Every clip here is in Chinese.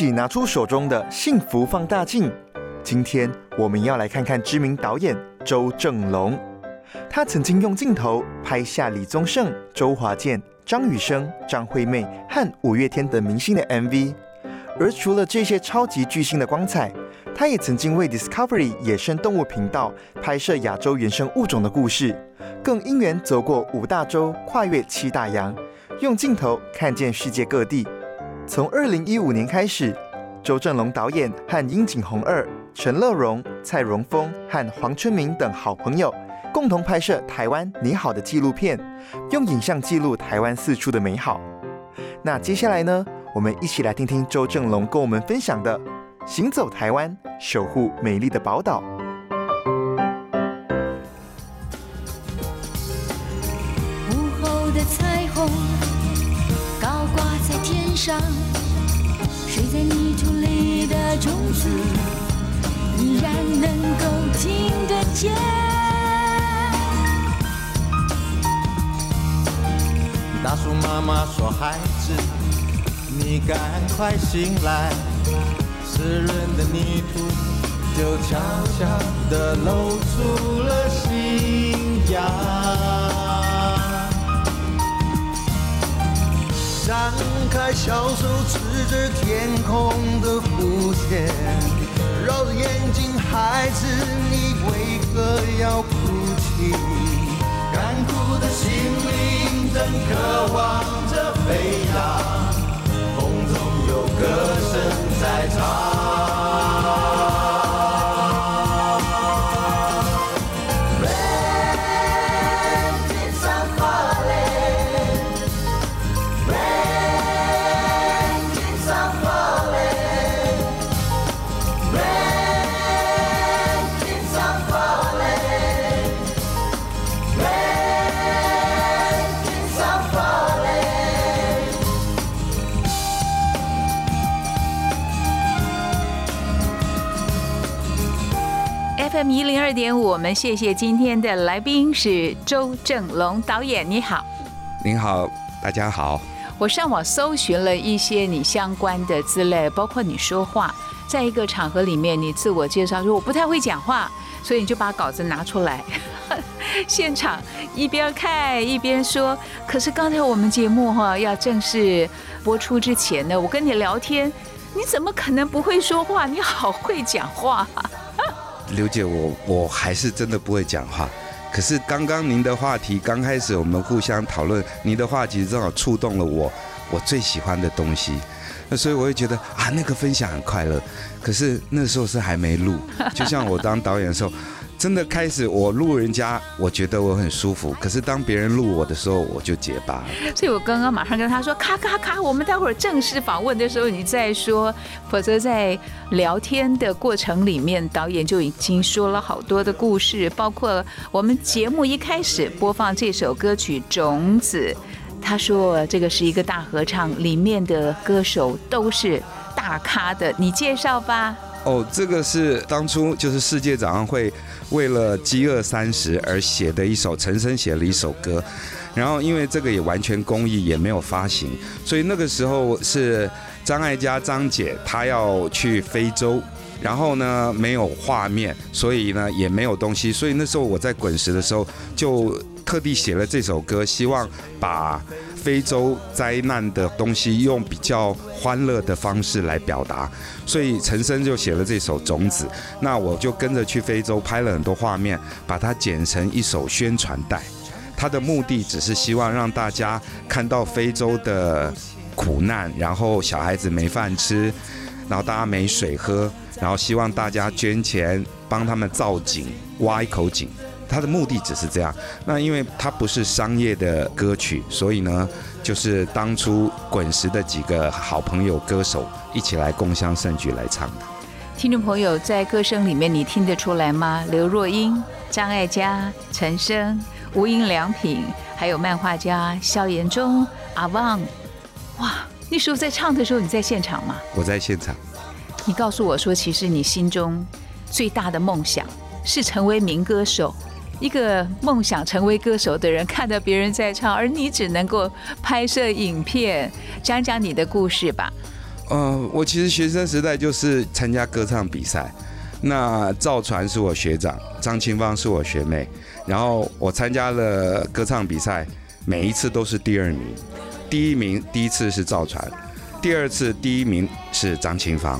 起拿出手中的幸福放大镜。今天我们要来看看知名导演周正龙。他曾经用镜头拍下李宗盛、周华健、张雨生、张惠妹和五月天等明星的 MV。而除了这些超级巨星的光彩，他也曾经为 Discovery 野生动物频道拍摄亚洲原生物种的故事，更因缘走过五大洲，跨越七大洋，用镜头看见世界各地。从二零一五年开始，周正龙导演和殷景洪二、陈乐融、蔡荣峰和黄春明等好朋友，共同拍摄《台湾你好》的纪录片，用影像记录台湾四处的美好。那接下来呢，我们一起来听听周正龙跟我们分享的《行走台湾，守护美丽的宝岛》。妈妈说：“孩子，你赶快醒来，湿润的泥土就悄悄地露出了新芽。张开小手，指着天空的弧线，揉着眼睛，孩子，你为何要哭泣？干枯的心灵渴望着飞扬，风中有歌声在唱。二点五，我们谢谢今天的来宾是周正龙导演，你好。您好，大家好。我上网搜寻了一些你相关的资料，包括你说话，在一个场合里面，你自我介绍说我不太会讲话，所以你就把稿子拿出来，现场一边看一边说。可是刚才我们节目哈要正式播出之前呢，我跟你聊天，你怎么可能不会说话？你好会讲话、刘姐，我我还是真的不会讲话。可是刚刚您的话题刚开始，我们互相讨论，您的话题正好触动了我我最喜欢的东西，那所以我会觉得啊，那个分享很快乐。可是那时候是还没录，就像我当导演的时候，真的开始我录人家，我觉得我很舒服。可是当别人录我的时候，我就结巴了。所以我刚刚马上跟他说：“咔咔咔，我们待会儿正式访问的时候你再说，否则在聊天的过程里面，导演就已经说了好多的故事，包括我们节目一开始播放这首歌曲《种子》，他说这个是一个大合唱，里面的歌手都是大咖的，你介绍吧。”哦，这个是当初就是世界早上会为了饥饿三十而写的一首，陈升写了一首歌，然后因为这个也完全公益，也没有发行，所以那个时候是张艾嘉张姐她要去非洲。然后呢，没有画面，所以呢也没有东西，所以那时候我在滚石的时候，就特地写了这首歌，希望把非洲灾难的东西用比较欢乐的方式来表达，所以陈升就写了这首《种子》，那我就跟着去非洲拍了很多画面，把它剪成一首宣传带。它的目的只是希望让大家看到非洲的苦难，然后小孩子没饭吃，然后大家没水喝，然后希望大家捐钱帮他们造井，挖一口井。它的目的只是这样。那因为它不是商业的歌曲，所以呢，就是当初滚石的几个好朋友歌手一起来共襄盛举来唱的。听众朋友，在歌声里面，你听得出来吗？刘若英、张艾嘉、陈升、无印良品，还有漫画家萧炎中、阿旺。哇，那时候在唱的时候，你在现场吗？我在现场。你告诉我说，其实你心中最大的梦想是成为民歌手。一个梦想成为歌手的人，看到别人在唱，而你只能够拍摄影片，讲讲你的故事吧。呃，我其实学生时代就是参加歌唱比赛。那赵传是我学长，张清芳是我学妹。然后我参加了歌唱比赛，每一次都是第二名。第一名第一次是赵传，第二次第一名是张清芳。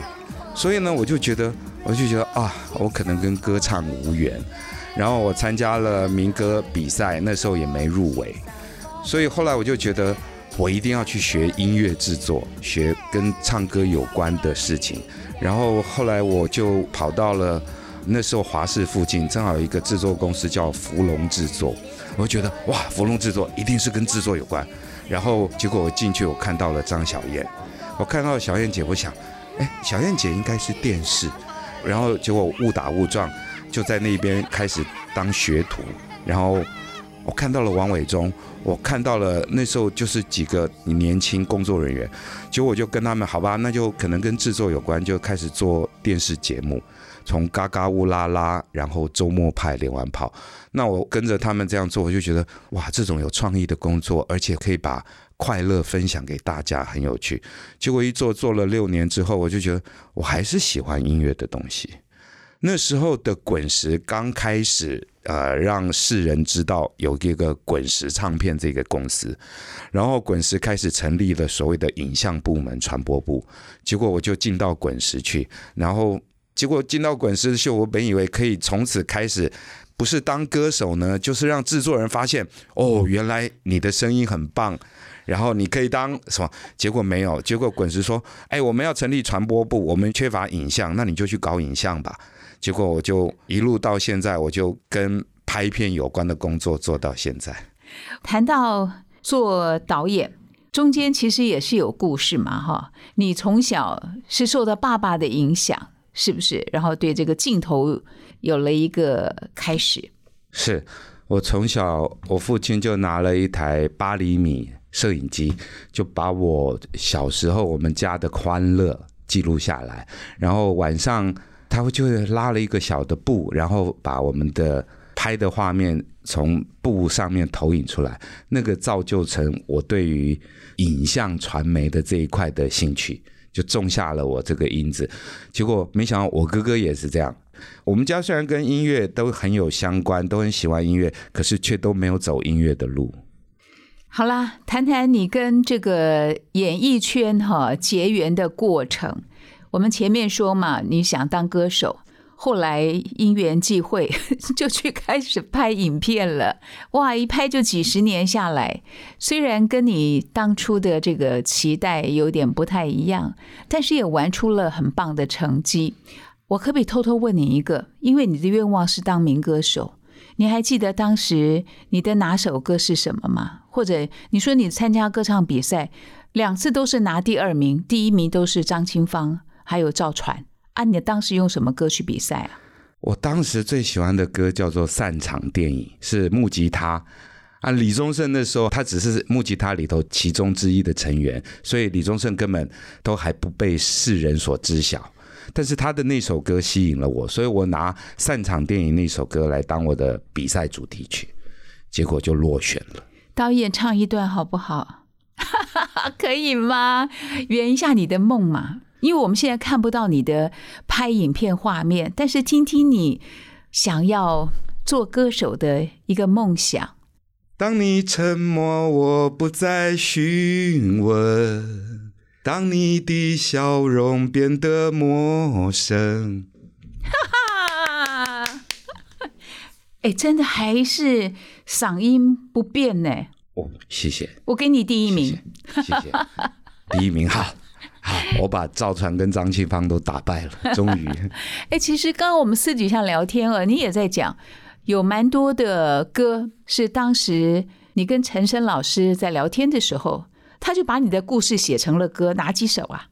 所以呢，我就觉得，我就觉得啊，我可能跟歌唱无缘。然后我参加了民歌比赛，那时候也没入围，所以后来我就觉得我一定要去学音乐制作，学跟唱歌有关的事情。然后后来我就跑到了那时候华视附近，正好有一个制作公司叫福隆制作，我就觉得哇，福隆制作一定是跟制作有关。然后结果我进去，我看到了张小燕，我看到小燕姐，我想，哎，小燕姐应该是电视。然后结果误打误撞。就在那边开始当学徒，然后我看到了王伟忠，我看到了那时候就是几个年轻工作人员，结果我就跟他们好吧，那就可能跟制作有关，就开始做电视节目，从嘎嘎乌拉拉，然后周末派连环炮，那我跟着他们这样做，我就觉得哇，这种有创意的工作，而且可以把快乐分享给大家，很有趣。结果一做做了六年之后，我就觉得我还是喜欢音乐的东西。那时候的滚石刚开始，呃，让世人知道有一个滚石唱片这个公司，然后滚石开始成立了所谓的影像部门、传播部，结果我就进到滚石去，然后结果进到滚石秀，我本以为可以从此开始，不是当歌手呢，就是让制作人发现，哦，原来你的声音很棒，然后你可以当什么？结果没有，结果滚石说，哎，我们要成立传播部，我们缺乏影像，那你就去搞影像吧。结果我就一路到现在，我就跟拍片有关的工作做到现在。谈到做导演，中间其实也是有故事嘛，哈。你从小是受到爸爸的影响，是不是？然后对这个镜头有了一个开始。是我从小，我父亲就拿了一台八厘米摄影机，就把我小时候我们家的欢乐记录下来，然后晚上。他会就拉了一个小的布，然后把我们的拍的画面从布上面投影出来，那个造就成我对于影像传媒的这一块的兴趣，就种下了我这个因子。结果没想到我哥哥也是这样。我们家虽然跟音乐都很有相关，都很喜欢音乐，可是却都没有走音乐的路。好啦，谈谈你跟这个演艺圈哈结缘的过程。我们前面说嘛，你想当歌手，后来因缘际会 就去开始拍影片了。哇，一拍就几十年下来，虽然跟你当初的这个期待有点不太一样，但是也玩出了很棒的成绩。我可不可以偷偷问你一个？因为你的愿望是当民歌手，你还记得当时你的哪首歌是什么吗？或者你说你参加歌唱比赛两次都是拿第二名，第一名都是张清芳。还有赵传啊！你当时用什么歌去比赛啊？我当时最喜欢的歌叫做《散场电影》，是木吉他啊。李宗盛那时候他只是木吉他里头其中之一的成员，所以李宗盛根本都还不被世人所知晓。但是他的那首歌吸引了我，所以我拿《散场电影》那首歌来当我的比赛主题曲，结果就落选了。导演唱一段好不好？可以吗？圆一下你的梦嘛。因为我们现在看不到你的拍影片画面，但是听听你想要做歌手的一个梦想。当你沉默，我不再询问；当你的笑容变得陌生。哈哈，哎，真的还是嗓音不变呢。哦，谢谢。我给你第一名。谢谢。第一名好。好，我把赵传跟张庆芳都打败了，终于。哎，其实刚刚我们私底下聊天啊，你也在讲，有蛮多的歌是当时你跟陈升老师在聊天的时候，他就把你的故事写成了歌，哪几首啊？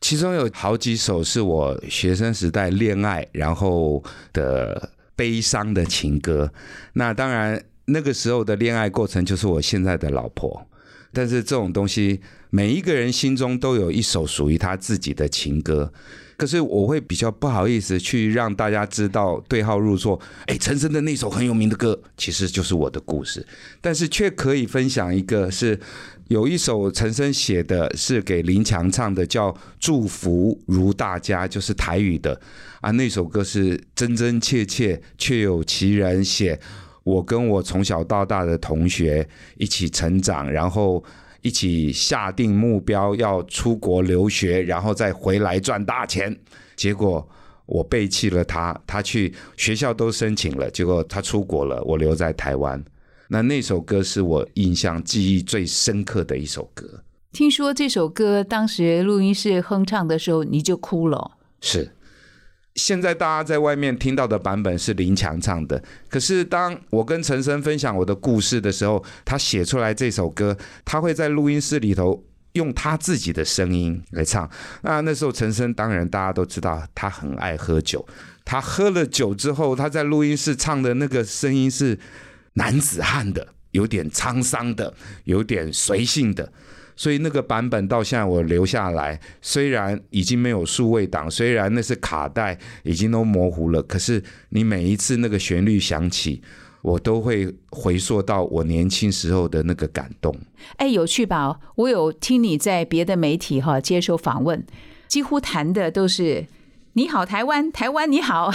其中有好几首是我学生时代恋爱然后的悲伤的情歌。那当然，那个时候的恋爱过程就是我现在的老婆。但是这种东西，每一个人心中都有一首属于他自己的情歌。可是我会比较不好意思去让大家知道对号入座。哎，陈升的那首很有名的歌，其实就是我的故事。但是却可以分享一个，是有一首陈升写的，是给林强唱的，叫《祝福如大家》，就是台语的啊。那首歌是真真切切，确有其人写。我跟我从小到大的同学一起成长，然后一起下定目标要出国留学，然后再回来赚大钱。结果我背弃了他，他去学校都申请了，结果他出国了，我留在台湾。那那首歌是我印象记忆最深刻的一首歌。听说这首歌当时录音室哼唱的时候，你就哭了。是。现在大家在外面听到的版本是林强唱的，可是当我跟陈升分享我的故事的时候，他写出来这首歌，他会在录音室里头用他自己的声音来唱。那那时候陈升当然大家都知道他很爱喝酒，他喝了酒之后，他在录音室唱的那个声音是男子汉的，有点沧桑的，有点随性的。所以那个版本到现在我留下来，虽然已经没有数位档，虽然那是卡带，已经都模糊了，可是你每一次那个旋律响起，我都会回溯到我年轻时候的那个感动。哎，有趣吧？我有听你在别的媒体哈接受访问，几乎谈的都是“你好，台湾，台湾你好”，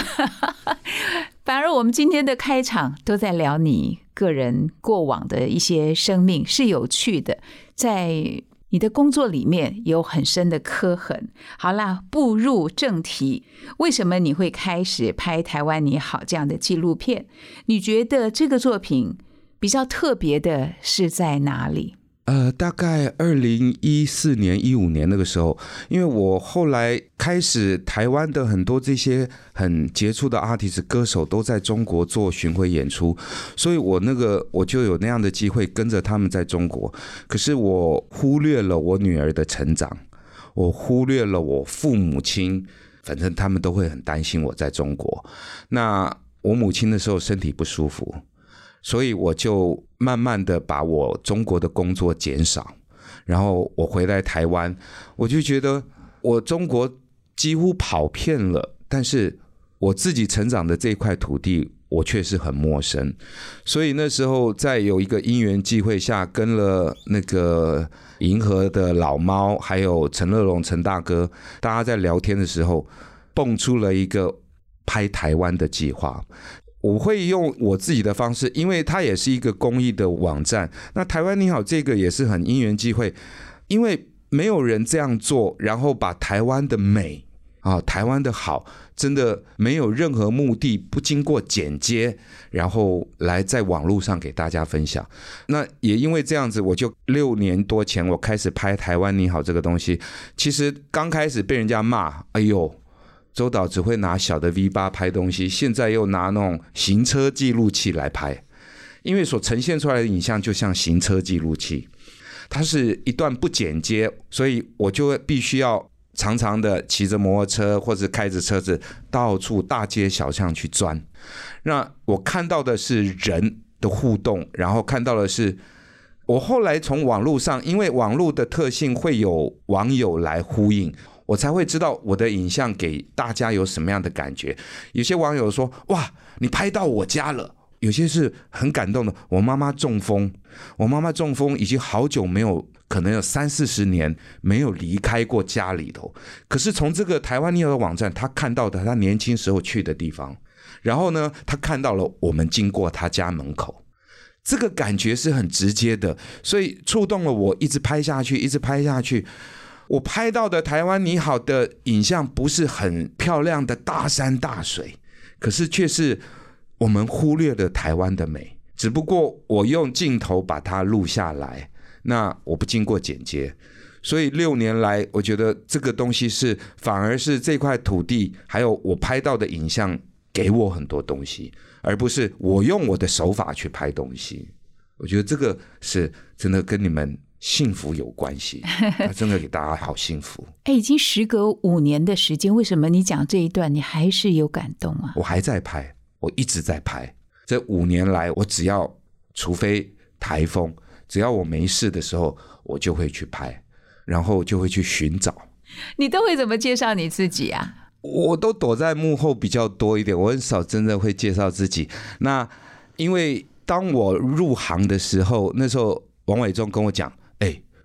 反而我们今天的开场都在聊你个人过往的一些生命，是有趣的。在你的工作里面有很深的刻痕。好啦，步入正题，为什么你会开始拍《台湾你好》这样的纪录片？你觉得这个作品比较特别的是在哪里？呃，大概二零一四年、一五年那个时候，因为我后来开始台湾的很多这些很杰出的 artist 歌手都在中国做巡回演出，所以我那个我就有那样的机会跟着他们在中国。可是我忽略了我女儿的成长，我忽略了我父母亲，反正他们都会很担心我在中国。那我母亲的时候身体不舒服。所以我就慢慢的把我中国的工作减少，然后我回来台湾，我就觉得我中国几乎跑遍了，但是我自己成长的这块土地，我却是很陌生。所以那时候在有一个因缘际会下，跟了那个银河的老猫，还有陈乐融陈大哥，大家在聊天的时候，蹦出了一个拍台湾的计划。我会用我自己的方式，因为它也是一个公益的网站。那台湾你好，这个也是很因缘机会，因为没有人这样做，然后把台湾的美啊，台湾的好，真的没有任何目的，不经过剪接，然后来在网络上给大家分享。那也因为这样子，我就六年多前我开始拍台湾你好这个东西，其实刚开始被人家骂，哎呦。周导只会拿小的 V 八拍东西，现在又拿那种行车记录器来拍，因为所呈现出来的影像就像行车记录器，它是一段不剪接，所以我就必须要常常的骑着摩托车或者开着车子到处大街小巷去钻。那我看到的是人的互动，然后看到的是我后来从网络上，因为网络的特性会有网友来呼应。我才会知道我的影像给大家有什么样的感觉。有些网友说：“哇，你拍到我家了。”有些是很感动的。我妈妈中风，我妈妈中风已经好久没有，可能有三四十年没有离开过家里头。可是从这个台湾尼尔的网站，他看到的他年轻时候去的地方，然后呢，他看到了我们经过他家门口，这个感觉是很直接的，所以触动了我，一直拍下去，一直拍下去。我拍到的台湾你好的影像不是很漂亮的大山大水，可是却是我们忽略了台湾的美。只不过我用镜头把它录下来，那我不经过剪接，所以六年来，我觉得这个东西是反而是这块土地还有我拍到的影像给我很多东西，而不是我用我的手法去拍东西。我觉得这个是真的跟你们幸福有关系。他真的给大家好幸福。哎，已经时隔五年的时间，为什么你讲这一段你还是有感动啊？我还在拍，我一直在拍。这五年来，我只要除非台风，只要我没事的时候，我就会去拍，然后就会去寻找。你都会怎么介绍你自己啊？我都躲在幕后比较多一点，我很少真的会介绍自己。那因为当我入行的时候，那时候王伟忠跟我讲：“哎，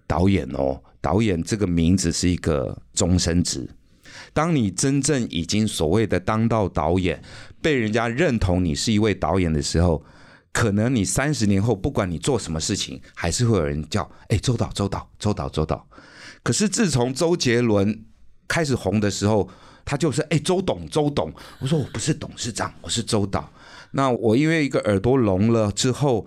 导演哦，导演这个名字是一个终身职。当你真正已经所谓的当到导演，被人家认同你是一位导演的时候，可能你三十年后，不管你做什么事情，还是会有人叫：哎，周导，周导，周导，周导。可是自从周杰伦开始红的时候，他就是哎，周董，周董。我说我不是董事长，我是周导。那我因为一个耳朵聋了之后，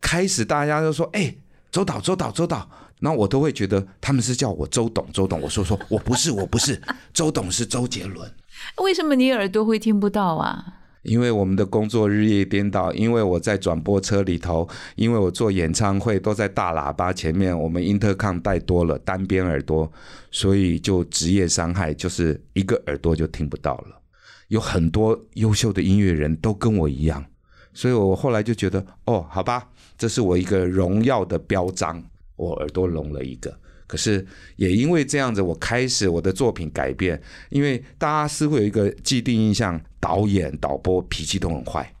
开始大家都说哎，周导，周导，周导。那我都会觉得他们是叫我周董，周董。我说说我不是，我不是，周董是周杰伦。为什么你耳朵会听不到啊？因为我们的工作日夜颠倒，因为我在转播车里头，因为我做演唱会都在大喇叭前面，我们 intercom 带多了单边耳朵，所以就职业伤害，就是一个耳朵就听不到了。有很多优秀的音乐人都跟我一样，所以我后来就觉得，哦，好吧，这是我一个荣耀的标章，我耳朵聋了一个。可是也因为这样子，我开始我的作品改变，因为大家似乎有一个既定印象，导演、导播脾气都很坏。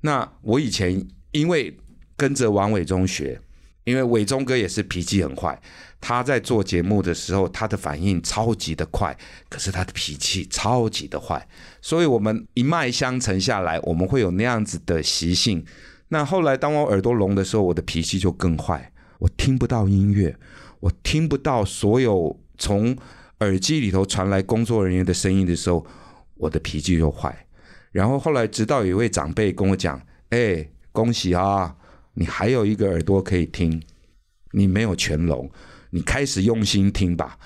那我以前因为跟着王伟忠学，因为伟忠哥也是脾气很坏，他在做节目的时候，他的反应超级的快，可是他的脾气超级的坏，所以我们一脉相承下来，我们会有那样子的习性。那后来当我耳朵聋的时候，我的脾气就更坏，我听不到音乐。我听不到所有从耳机里头传来工作人员的声音的时候，我的脾气就坏。然后后来，直到有一位长辈跟我讲：“哎，恭喜啊，你还有一个耳朵可以听，你没有全聋，你开始用心听吧。”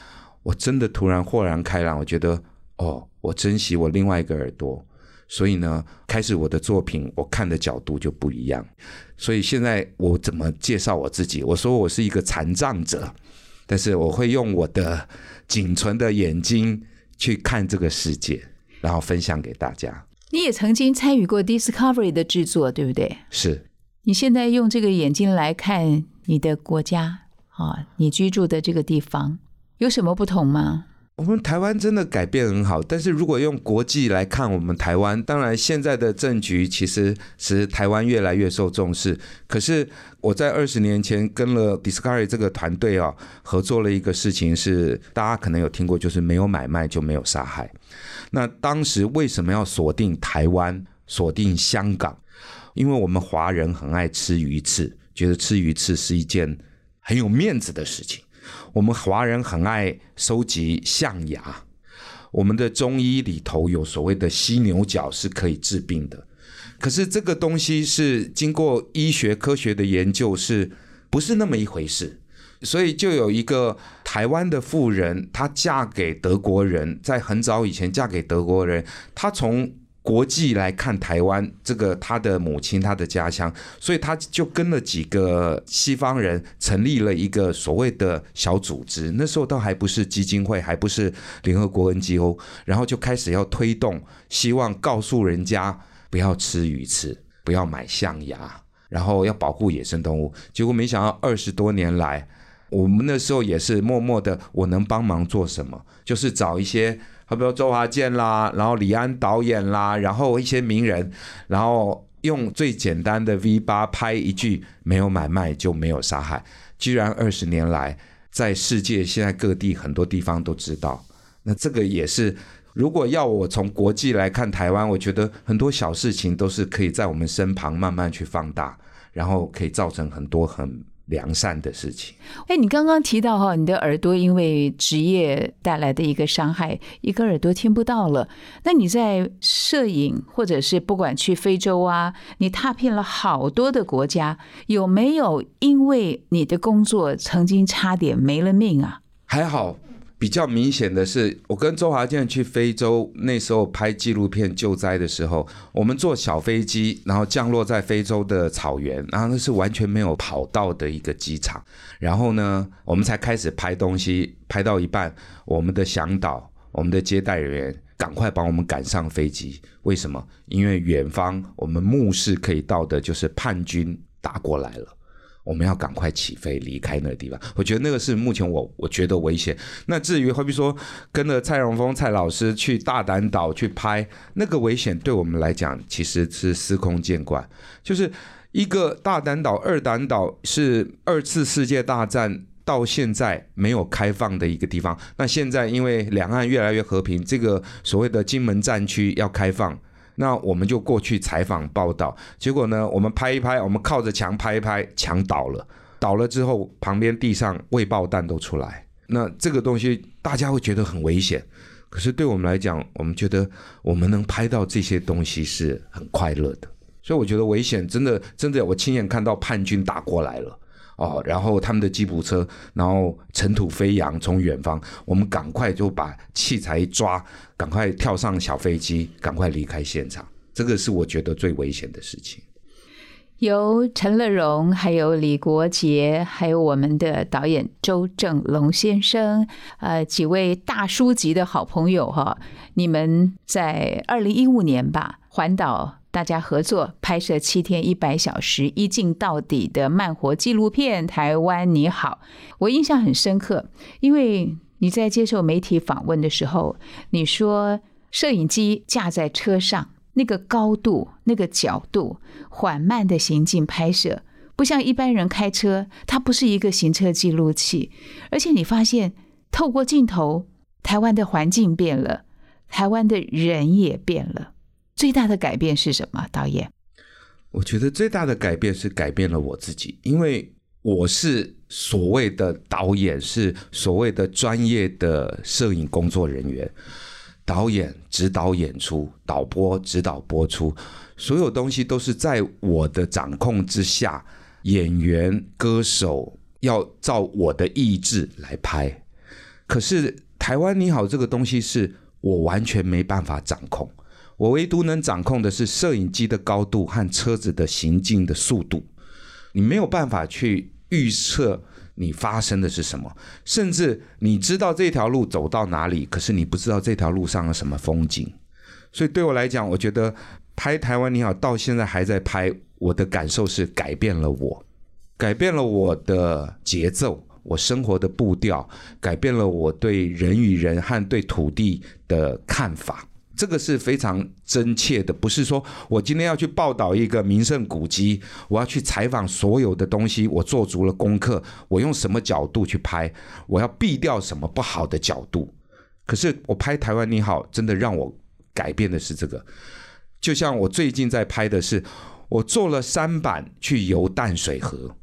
我真的突然豁然开朗，我觉得哦，我珍惜我另外一个耳朵。所以呢，开始我的作品，我看的角度就不一样。所以现在我怎么介绍我自己？我说我是一个残障者。但是我会用我的仅存的眼睛去看这个世界，然后分享给大家。你也曾经参与过 Discovery 的制作，对不对？是。你现在用这个眼睛来看你的国家啊，你居住的这个地方有什么不同吗？我们台湾真的改变很好，但是如果用国际来看，我们台湾当然现在的政局其实使台湾越来越受重视。可是我在二十年前跟了 Discovery 这个团队啊合作了一个事情，是大家可能有听过，就是没有买卖就没有杀害。那当时为什么要锁定台湾、锁定香港？因为我们华人很爱吃鱼翅，觉得吃鱼翅是一件很有面子的事情。我们华人很爱收集象牙，我们的中医里头有所谓的犀牛角是可以治病的，可是这个东西是经过医学科学的研究，是不是那么一回事？所以就有一个台湾的妇人，她嫁给德国人，在很早以前嫁给德国人，她从。国际来看台湾，这个他的母亲，他的家乡，所以他就跟了几个西方人成立了一个所谓的小组织。那时候都还不是基金会，还不是联合国 NGO，然后就开始要推动，希望告诉人家不要吃鱼翅，不要买象牙，然后要保护野生动物。结果没想到二十多年来，我们那时候也是默默的，我能帮忙做什么，就是找一些。比如周华健啦，然后李安导演啦，然后一些名人，然后用最简单的 V 八拍一句“没有买卖就没有杀害”，居然二十年来在世界现在各地很多地方都知道。那这个也是，如果要我从国际来看台湾，我觉得很多小事情都是可以在我们身旁慢慢去放大，然后可以造成很多很。良善的事情。哎，你刚刚提到哈，你的耳朵因为职业带来的一个伤害，一个耳朵听不到了。那你在摄影，或者是不管去非洲啊，你踏遍了好多的国家，有没有因为你的工作曾经差点没了命啊？还好，比较明显的是，我跟周华健去非洲，那时候拍纪录片救灾的时候，我们坐小飞机，然后降落在非洲的草原，然后那是完全没有跑道的一个机场，然后呢，我们才开始拍东西，拍到一半，我们的向导、我们的接待人员赶快把我们赶上飞机，为什么？因为远方我们目视可以到的就是叛军打过来了。我们要赶快起飞离开那个地方，我觉得那个是目前我我觉得危险。那至于好比说跟着蔡荣峰蔡老师去大胆岛去拍，那个危险对我们来讲其实是司空见惯。就是一个大胆岛、二胆岛是二次世界大战到现在没有开放的一个地方。那现在因为两岸越来越和平，这个所谓的金门战区要开放。那我们就过去采访报道，结果呢，我们拍一拍，我们靠着墙拍一拍，墙倒了，倒了之后，旁边地上未爆弹都出来，那这个东西大家会觉得很危险，可是对我们来讲，我们觉得我们能拍到这些东西是很快乐的，所以我觉得危险真的真的，我亲眼看到叛军打过来了。哦，然后他们的吉普车，然后尘土飞扬，从远方，我们赶快就把器材一抓，赶快跳上小飞机，赶快离开现场。这个是我觉得最危险的事情。由陈乐融、还有李国杰，还有我们的导演周正龙先生，呃，几位大叔级的好朋友哈，你们在二零一五年吧环岛。大家合作拍摄七天一百小时一镜到底的慢活纪录片《台湾你好》，我印象很深刻，因为你在接受媒体访问的时候，你说摄影机架在车上，那个高度、那个角度，缓慢的行进拍摄，不像一般人开车，它不是一个行车记录器，而且你发现透过镜头，台湾的环境变了，台湾的人也变了。最大的改变是什么？导演，我觉得最大的改变是改变了我自己，因为我是所谓的导演，是所谓的专业的摄影工作人员，导演指导演出，导播指导播出，所有东西都是在我的掌控之下，演员、歌手要照我的意志来拍。可是台湾你好这个东西是我完全没办法掌控。我唯独能掌控的是摄影机的高度和车子的行进的速度，你没有办法去预测你发生的是什么，甚至你知道这条路走到哪里，可是你不知道这条路上有什么风景。所以对我来讲，我觉得拍台湾你好到现在还在拍，我的感受是改变了我，改变了我的节奏，我生活的步调，改变了我对人与人和对土地的看法。这个是非常真切的，不是说我今天要去报道一个名胜古迹，我要去采访所有的东西，我做足了功课，我用什么角度去拍，我要避掉什么不好的角度。可是我拍台湾你好，真的让我改变的是这个。就像我最近在拍的是，我坐了三板去游淡水河。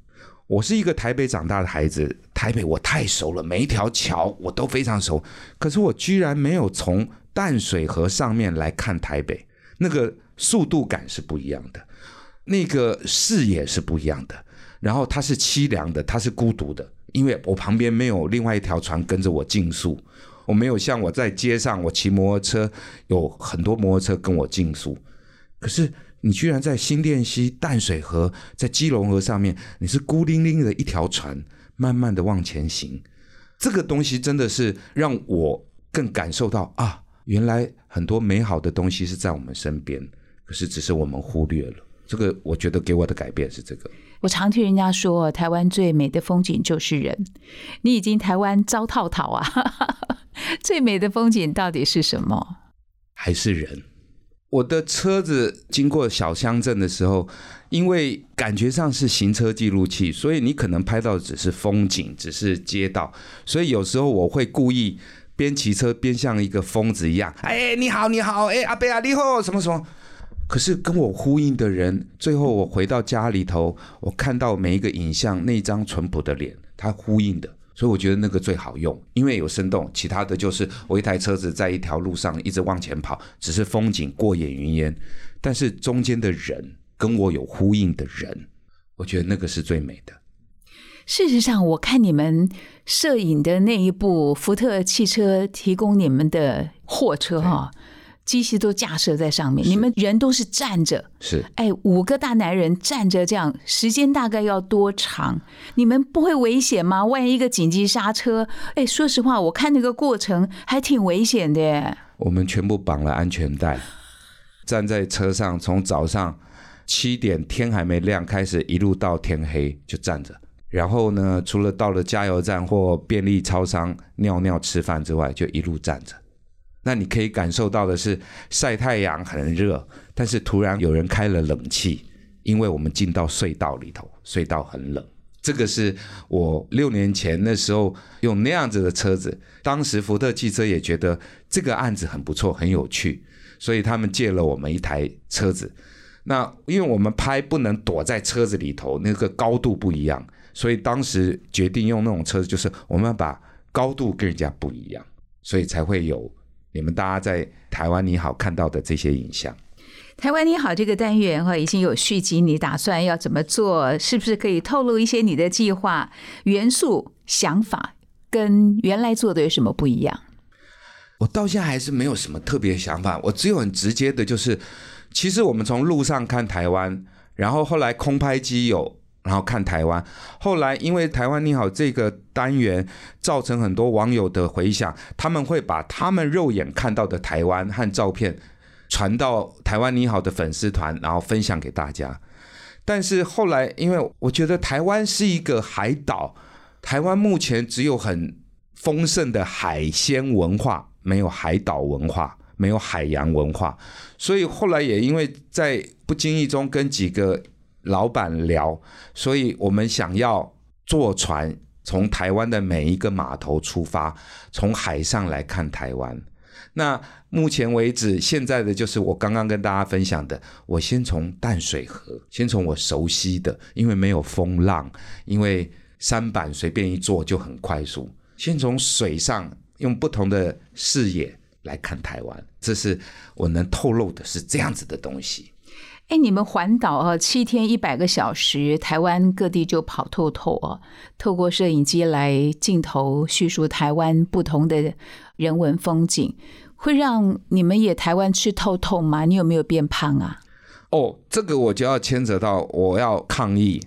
我是一个台北长大的孩子，台北我太熟了，每一条桥我都非常熟。可是我居然没有从淡水河上面来看台北，那个速度感是不一样的，那个视野是不一样的。然后它是凄凉的，它是孤独的，因为我旁边没有另外一条船跟着我竞速，我没有像我在街上，我骑摩托车有很多摩托车跟我竞速。可是你居然在新店溪淡水河，在基隆河上面，你是孤零零的一条船，慢慢的往前行。这个东西真的是让我更感受到啊。原来很多美好的东西是在我们身边，可是只是我们忽略了。这个我觉得给我的改变是这个。我常听人家说，台湾最美的风景就是人。你已经台湾糟套套啊，最美的风景到底是什么？还是人？我的车子经过小乡镇的时候，因为感觉上是行车记录器，所以你可能拍到只是风景，只是街道。所以有时候我会故意。边骑车边像一个疯子一样，哎，你好，你好，哎，阿贝啊，你好，什么什么？可是跟我呼应的人，最后我回到家里头，我看到每一个影像，那张淳朴的脸，他呼应的，所以我觉得那个最好用，因为有生动。其他的就是我一台车子在一条路上一直往前跑，只是风景过眼云烟，但是中间的人跟我有呼应的人，我觉得那个是最美的。事实上，我看你们摄影的那一部福特汽车提供你们的货车哈，机器都架设在上面，你们人都是站着。是哎，五个大男人站着这样，时间大概要多长？你们不会危险吗？万一一个紧急刹车，哎，说实话，我看那个过程还挺危险的耶。我们全部绑了安全带，站在车上，从早上七点天还没亮开始，一路到天黑就站着。然后呢，除了到了加油站或便利超商尿尿吃饭之外，就一路站着。那你可以感受到的是，晒太阳很热，但是突然有人开了冷气，因为我们进到隧道里头，隧道很冷。这个是我六年前那时候用那样子的车子，当时福特汽车也觉得这个案子很不错，很有趣，所以他们借了我们一台车子。那因为我们拍不能躲在车子里头，那个高度不一样，所以当时决定用那种车子，就是我们要把高度跟人家不一样，所以才会有你们大家在台湾你好看到的这些影像。台湾你好，这个单元哈已经有续集，你打算要怎么做？是不是可以透露一些你的计划元素、想法，跟原来做的有什么不一样？我到现在还是没有什么特别想法，我只有很直接的，就是其实我们从路上看台湾，然后后来空拍机有，然后看台湾，后来因为台湾你好这个单元造成很多网友的回响，他们会把他们肉眼看到的台湾和照片。传到台湾你好的粉丝团，然后分享给大家。但是后来，因为我觉得台湾是一个海岛，台湾目前只有很丰盛的海鲜文化，没有海岛文化，没有海洋文化。所以后来也因为在不经意中跟几个老板聊，所以我们想要坐船从台湾的每一个码头出发，从海上来看台湾。那目前为止，现在的就是我刚刚跟大家分享的。我先从淡水河，先从我熟悉的，因为没有风浪，因为山板随便一坐就很快速。先从水上用不同的视野来看台湾，这是我能透露的是这样子的东西。哎，你们环岛啊，七天一百个小时，台湾各地就跑透透啊。透过摄影机来镜头叙述台湾不同的人文风景，会让你们也台湾吃透透吗？你有没有变胖啊？哦，这个我就要牵扯到我要抗议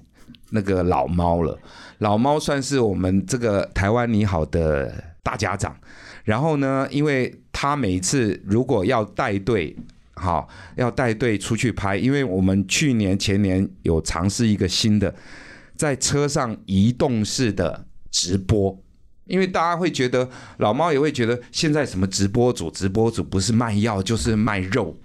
那个老猫了。老猫算是我们这个台湾你好的大家长，然后呢，因为他每一次如果要带队。好，要带队出去拍，因为我们去年前年有尝试一个新的，在车上移动式的直播，因为大家会觉得老猫也会觉得现在什么直播主，直播主不是卖药就是卖肉，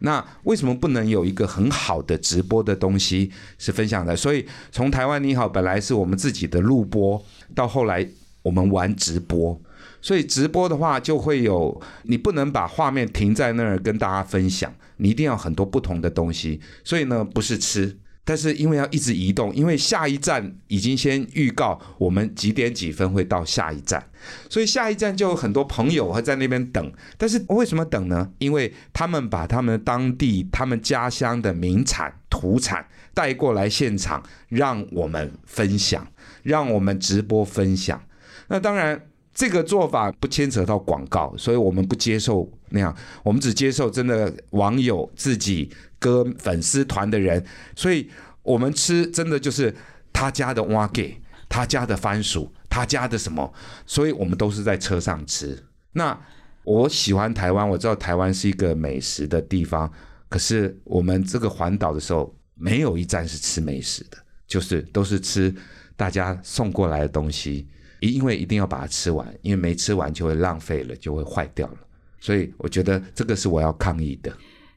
那为什么不能有一个很好的直播的东西是分享的？所以从台湾你好，本来是我们自己的录播，到后来我们玩直播。所以直播的话，就会有你不能把画面停在那儿跟大家分享，你一定要很多不同的东西。所以呢，不是吃，但是因为要一直移动，因为下一站已经先预告我们几点几分会到下一站，所以下一站就有很多朋友会在那边等。但是为什么等呢？因为他们把他们当地、他们家乡的名产、土产带过来现场，让我们分享，让我们直播分享。那当然。这个做法不牵扯到广告，所以我们不接受那样，我们只接受真的网友自己歌粉丝团的人，所以我们吃真的就是他家的蛙给，他家的番薯，他家的什么，所以我们都是在车上吃。那我喜欢台湾，我知道台湾是一个美食的地方，可是我们这个环岛的时候，没有一站是吃美食的，就是都是吃大家送过来的东西。因为一定要把它吃完，因为没吃完就会浪费了，就会坏掉了。所以我觉得这个是我要抗议的。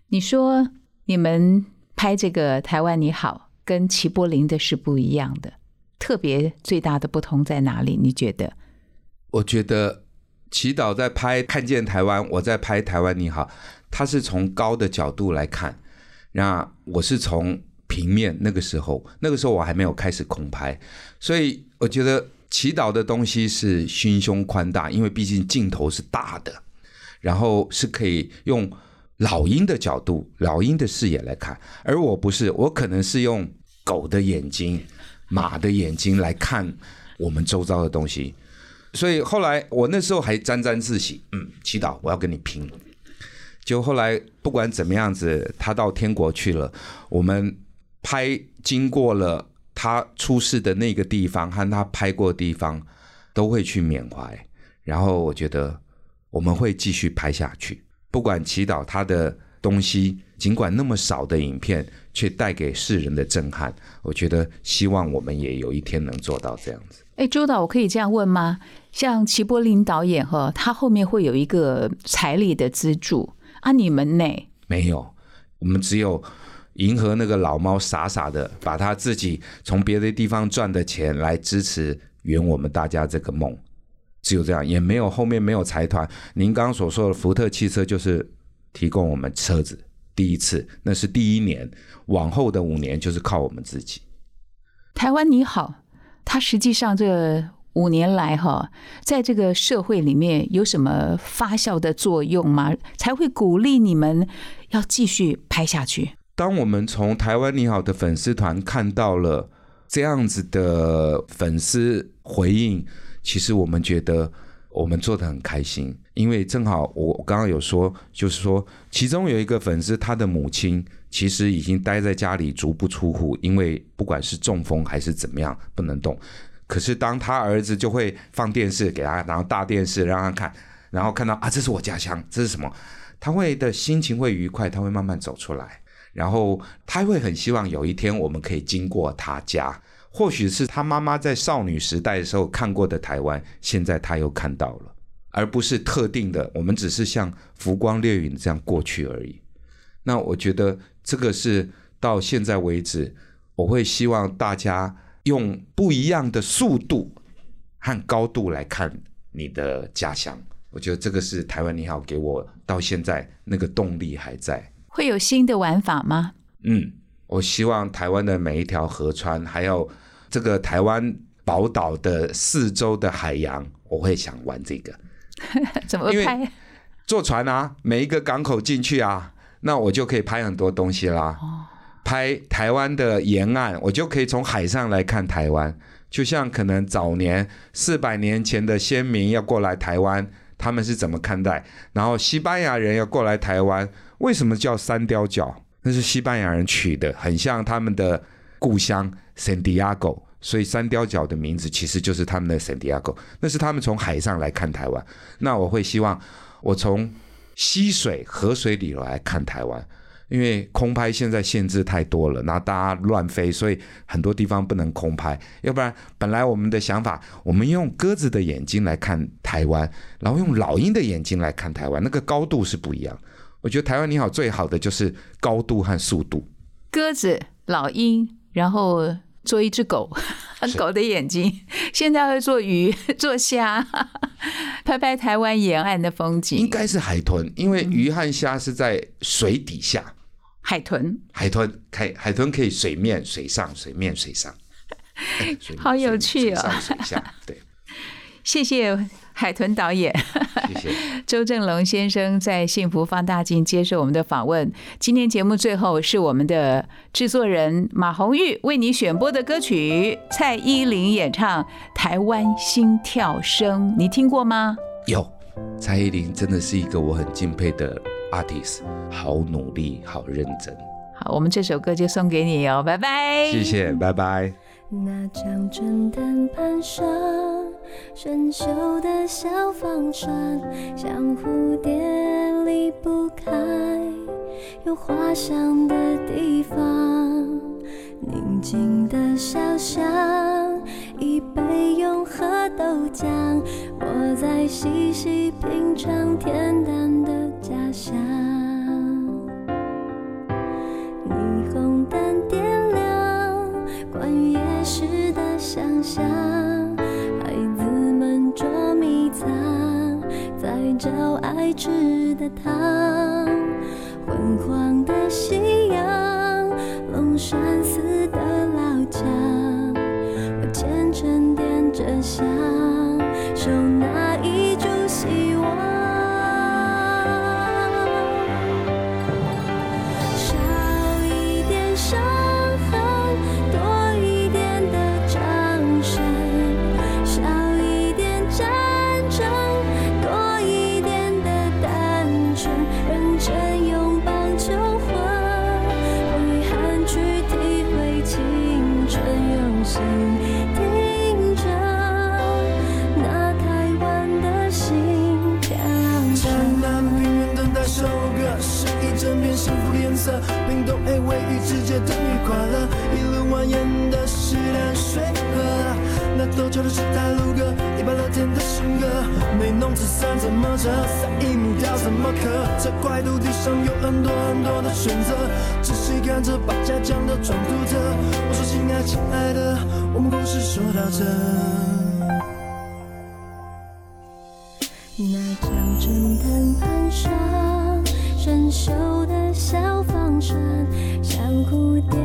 你说你们拍这个台湾你好，跟齐柏林的是不一样的，特别最大的不同在哪里？你觉得？我觉得祈祷在拍看见台湾，我在拍台湾你好，他是从高的角度来看，那我是从平面。那个时候，那个时候我还没有开始空拍，所以我觉得。祈祷的东西是心胸宽大，因为毕竟镜头是大的，然后是可以用老鹰的角度、老鹰的视野来看。而我不是，我可能是用狗的眼睛，马的眼睛来看我们周遭的东西。所以后来我那时候还沾沾自喜，嗯，祈祷我要跟你拼。就后来不管怎么样子，他到天国去了，我们拍经过了他出事的那个地方和他拍过的地方，都会去缅怀。然后我觉得我们会继续拍下去，不管祈祷他的东西，尽管那么少的影片，却带给世人的震撼。我觉得希望我们也有一天能做到这样子。哎，周导，我可以这样问吗？像齐柏林导演哈，他后面会有一个财力的资助啊，你们呢？没有，我们只有迎合那个老猫，傻傻的把他自己从别的地方赚的钱来支持圆我们大家这个梦，只有这样，也没有后面没有财团。您刚刚所说的福特汽车就是提供我们车子第一次，那是第一年，往后的五年就是靠我们自己。台湾你好，它实际上这五年来哈，在这个社会里面有什么发酵的作用吗？才会鼓励你们要继续拍下去？当我们从台湾你好的粉丝团看到了这样子的粉丝回应，其实我们觉得我们做的很开心，因为正好我刚刚有说，就是说其中有一个粉丝，他的母亲其实已经待在家里足不出户，因为不管是中风还是怎么样不能动。可是当他儿子就会放电视给他，然后大电视让他看，然后看到啊，这是我家乡，这是什么？他会的心情会愉快，他会慢慢走出来，然后他会很希望有一天我们可以经过他家，或许是他妈妈在少女时代的时候看过的台湾，现在他又看到了，而不是特定的，我们只是像浮光掠影这样过去而已。那我觉得这个是到现在为止，我会希望大家。用不一样的速度和高度来看你的家乡，我觉得这个是台湾你好给我到现在那个动力还在。会有新的玩法吗？嗯，我希望台湾的每一条河川，还有这个台湾宝岛的四周的海洋，我会想玩这个。怎么拍？坐船啊，每一个港口进去啊，那我就可以拍很多东西啦。拍台湾的沿岸，我就可以从海上来看台湾。就像可能早年四百年前的先民要过来台湾，他们是怎么看待？然后西班牙人要过来台湾，为什么叫三雕角？那是西班牙人取的，很像他们的故乡圣地亚哥，所以三雕角的名字其实就是他们的圣地亚哥。那是他们从海上来看台湾。那我会希望我从溪水、河水里来看台湾。因为空拍现在限制太多了，然后大家乱飞，所以很多地方不能空拍。要不然，本来我们的想法，我们用鸽子的眼睛来看台湾，然后用老鹰的眼睛来看台湾，那个高度是不一样。我觉得台湾你好最好的就是高度和速度。鸽子、老鹰，然后做一只狗，狗的眼睛。现在会做鱼、做虾，拍拍台湾沿岸的风景。应该是海豚，因为鱼和虾是在水底下。海豚，海豚，海海豚可以水面、水上、水面、水上，好有趣哦！水下，对。谢谢海豚导演，谢谢 周正龙先生在《幸福放大镜》接受我们的访问。今天节目最后是我们的制作人马红玉为你选播的歌曲，蔡依林演唱《台湾心跳声》，你听过吗？有，蔡依林真的是一个我很敬佩的。Artist 好努力，好认真。好，我们这首歌就送给你哦，拜拜。谢谢，拜拜。那张春灯盘上生锈的小方船，像蝴蝶离不开有花香的地方。宁静的小巷，一杯永和豆浆，我在细细品尝恬淡的家乡。霓虹灯点亮，关于夜市的想象，孩子们捉迷藏，在找爱吃的糖，昏黄的夕阳，龙山寺的老墙，我虔诚点。着想，冰冻黑尾鱼直接等于快乐，一路蜿蜒的是淡水河。那陡峭的是台路歌，一百乐天的新歌，没弄纸伞怎么折？撒一木雕怎么刻？这块土地上有很多很多的选择，仔细看着把家讲的装独特。我说亲爱亲爱的，我们故事说到这。那江镇藤攀上生锈的小帆船，像蝴蝶